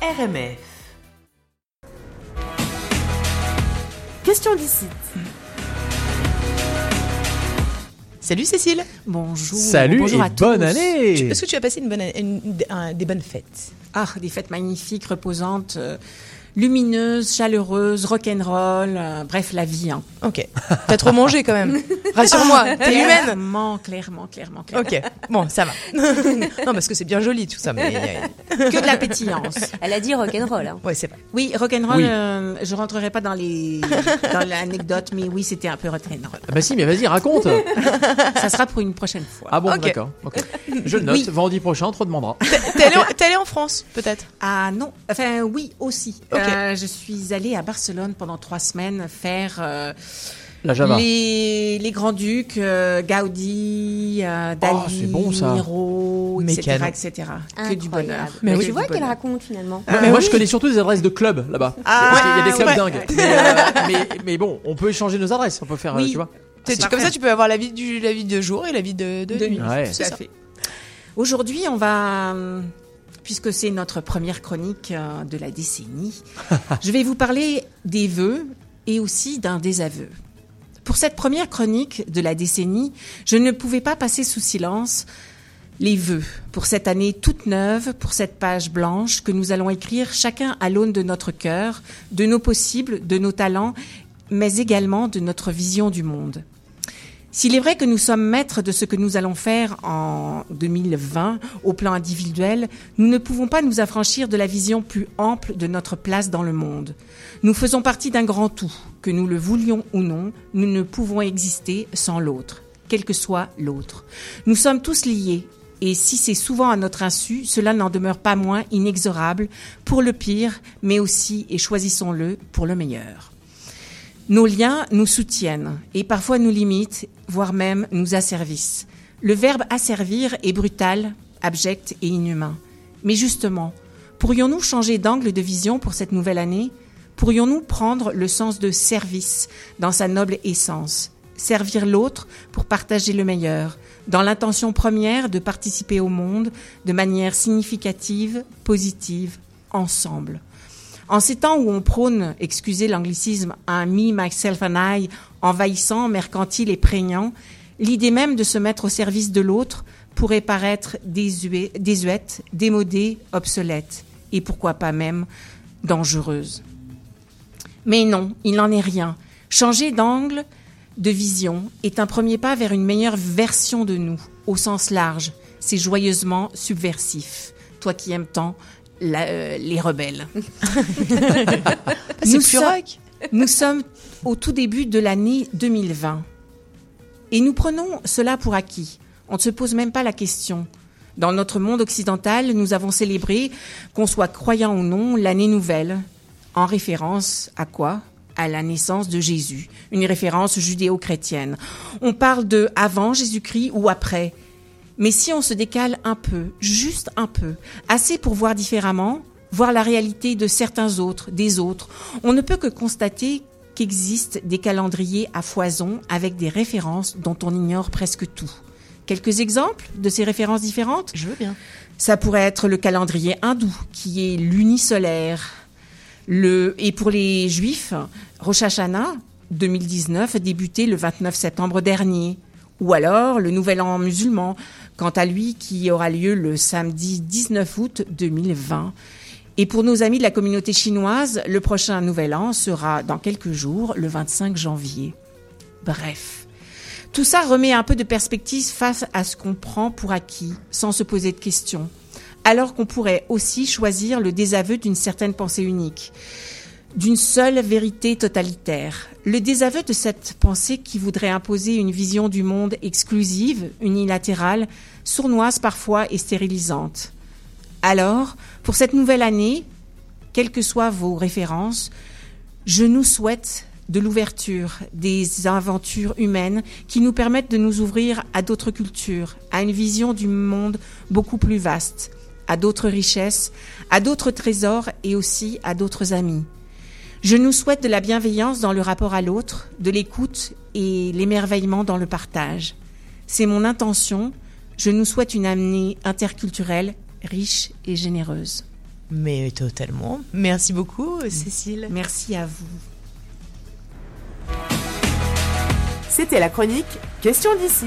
RMF. Question d'ici. Salut Cécile. Bonjour. Salut Bonjour et à bonne tous. année Est-ce que tu as passé une bonne, année- une- un- des bonnes fêtes? Ah, des fêtes magnifiques, reposantes, euh, lumineuses, chaleureuses, rock'n'roll, euh, bref, la vie. Hein. Ok. T'as trop mangé quand même. Rassure-moi, t'es humaine. Clairement, clairement, clairement, clairement. Ok. Bon, ça va. non, parce que c'est bien joli tout ça, mais Que de la pétillance. Elle a dit rock'n'roll. Hein. ouais, c'est vrai. Oui, rock'n'roll, Oui. euh, je rentrerai pas dans les dans l'anecdote, mais oui, c'était un peu rock'n'roll. Ah Bah si, mais vas-y, raconte Ça sera pour une prochaine fois. Ah bon, Ok. d'accord. Je note, Oui. vendredi prochain, on te redemandera. T'es allée, allée en France, peut-être? Ah non, enfin oui aussi. Euh, je suis allée à Barcelone pendant trois semaines faire euh, La Java. les, les grands ducs, euh, Gaudi, euh, Dali, Oh, c'est bon, ça. Miro, etc., etc. Que du bonheur. Mais Mais oui. tu vois qu'elle raconte finalement. Moi, Mais moi, je connais surtout des adresses de clubs là-bas. Ah, Parce qu'il y a des clubs vrai. dingues. Mais, euh, mais, mais bon, on peut échanger nos adresses. On peut faire, euh, Oui. tu vois. Comme ça, tu peux avoir la vie, du, la vie de jour et la vie de, de, De nuit. Ouais. Tout à fait. Aujourd'hui, on va, euh, puisque c'est notre première chronique de la décennie, je vais vous parler des vœux et aussi d'un désaveu. Pour cette première chronique de la décennie, je ne pouvais pas passer sous silence les vœux pour cette année toute neuve, pour cette page blanche que nous allons écrire chacun à l'aune de notre cœur, de nos possibles, de nos talents, mais également de notre vision du monde. S'il est vrai que nous sommes maîtres de ce que nous allons faire en 2020 au plan individuel, nous ne pouvons pas nous affranchir de la vision plus ample de notre place dans le monde. Nous faisons partie d'un grand tout, que nous le voulions ou non, nous ne pouvons exister sans l'autre, quel que soit l'autre. Nous sommes tous liés, et si c'est souvent à notre insu, cela n'en demeure pas moins inexorable pour le pire, mais aussi, et choisissons-le, pour le meilleur. Nos liens nous soutiennent et parfois nous limitent, voire même nous asservissent. Le verbe asservir est brutal, abject et inhumain. Mais justement, pourrions-nous changer d'angle de vision pour cette nouvelle année? Pourrions-nous prendre le sens de service dans sa noble essence? Servir l'autre pour partager le meilleur, dans l'intention première de participer au monde de manière significative, positive, ensemble. En ces temps où on prône, excusez l'anglicisme, un me, myself and I envahissant, mercantile et prégnant, l'idée même de se mettre au service de l'autre pourrait paraître désuète, démodée, obsolète, et pourquoi pas même dangereuse. Mais non, il n'en est rien. Changer d'angle, de vision, est un premier pas vers une meilleure version de nous, au sens large. C'est joyeusement subversif. Toi qui aimes tant la- euh, les rebelles. Sommes-. Nous sommes au tout début de l'année 2020. Et nous prenons cela pour acquis. On ne se pose même pas la question. Dans notre monde occidental, nous avons célébré, qu'on soit croyant ou non, l'année nouvelle. En référence à quoi? À la naissance de Jésus. Une référence judéo-chrétienne. On parle de avant Jésus-Christ ou après? Mais si on se décale un peu, juste un peu, assez pour voir différemment, voir la réalité de certains autres, des autres, on ne peut que constater qu'existent des calendriers à foison avec des références dont on ignore presque tout. Quelques exemples de ces références différentes? Je veux bien. ça pourrait être le calendrier hindou, qui est lunisolaire. Le, et pour les juifs, Rosh Hashanah 2019 a débuté le 29 septembre dernier. Ou alors le Nouvel An musulman, quant à lui, qui aura lieu le samedi 19 août 2020. Et pour nos amis de la communauté chinoise, le prochain Nouvel An sera dans quelques jours, le 25 janvier. Bref. Tout ça remet un peu de perspective face à ce qu'on prend pour acquis, sans se poser de questions. Alors qu'on pourrait aussi choisir le désaveu d'une certaine pensée unique, d'une seule vérité totalitaire. Le désaveu de cette pensée qui voudrait imposer une vision du monde exclusive, unilatérale, sournoise parfois et stérilisante. Alors, pour cette nouvelle année, quelles que soient vos références, je nous souhaite de l'ouverture, des aventures humaines qui nous permettent de nous ouvrir à d'autres cultures, à une vision du monde beaucoup plus vaste, à d'autres richesses, à d'autres trésors et aussi à d'autres amis. Je nous souhaite de la bienveillance dans le rapport à l'autre, de l'écoute et l'émerveillement dans le partage. C'est mon intention. Je nous souhaite une année interculturelle riche et généreuse. Mais totalement. Merci beaucoup, Cécile. Merci à vous. C'était la chronique Question d'ici.